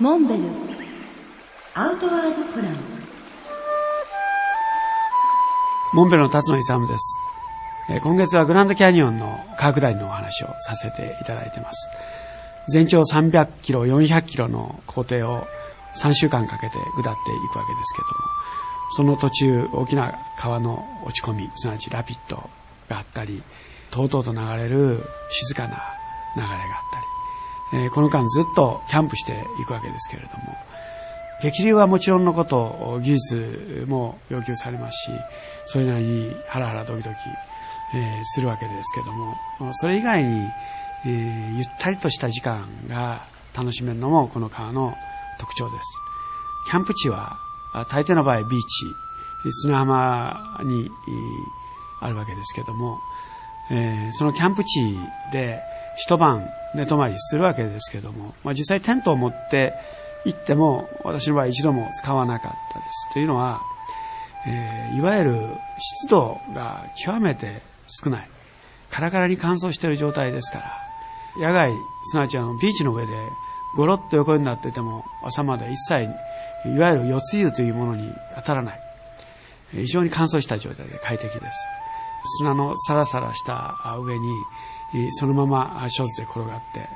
モンベルアウトワードプランモンベルの辰野勇です。えー今月はグランドキャニオンの科学大のお話をさせていただいています。全長300キロ、400キロの工程を3週間かけて下っていくわけですけども、その途中大きな川の落ち込み、すなわちラピッドがあったり、とうとうと流れる静かな流れがあったり、えーこの間ずっとキャンプしていくわけですけれども、激流はもちろんのこと、技術も要求されますし、それなりにハラハラドキドキ、えーするわけですけども、それ以外に、えーゆったりとした時間が楽しめるのもこの川の特徴です。キャンプ地は大抵の場合ビーチ、砂浜にあるわけですけども、えーそのキャンプ地で一晩寝泊まりするわけですけども、まあ、実際テントを持って行っても私の場合一度も使わなかったです。というのは、えーいわゆる湿度が極めて少ない。カラカラに乾燥している状態ですから、野外、すなわちあのビーチの上でゴロッと横になっていても朝まで一切、いわゆる四つ湯というものに当たらない。非常に乾燥した状態で快適です。砂のサラサラした上に、そのままショーツで転がって、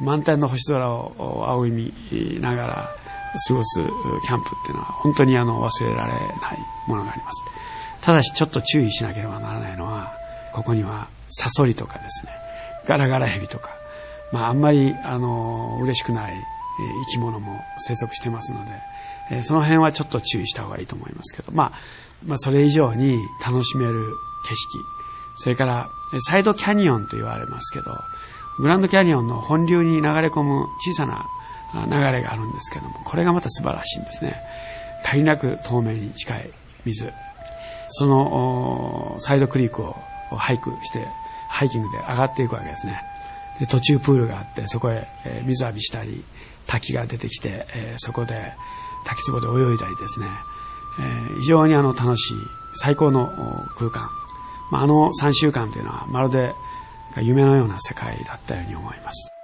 満天の星空を仰ぎ見ながら過ごすキャンプっていうのは本当にあの忘れられないものがあります。ただしちょっと注意しなければならないのは、ここにはサソリとかですね、ガラガラヘビとか、まああんまりあの嬉しくない生き物も生息してますので、その辺はちょっと注意した方がいいと思いますけど、まあ、まあそれ以上に楽しめる景色、それからサイドキャニオンと言われますけど、グランドキャニオンの本流に流れ込む小さな流れがあるんですけども、これがまた素晴らしいんですね。限りなく透明に近い水。そのサイドクリークをハイクして、ハイキングで上がっていくわけですね。で途中プールがあって、そこへ、え水浴びしたり、滝が出てきて、えそこで滝壺で泳いだりですね、え非常にあの楽しい、最高の空間。まあ、あの3週間というのはまるで夢のような世界だったように思います。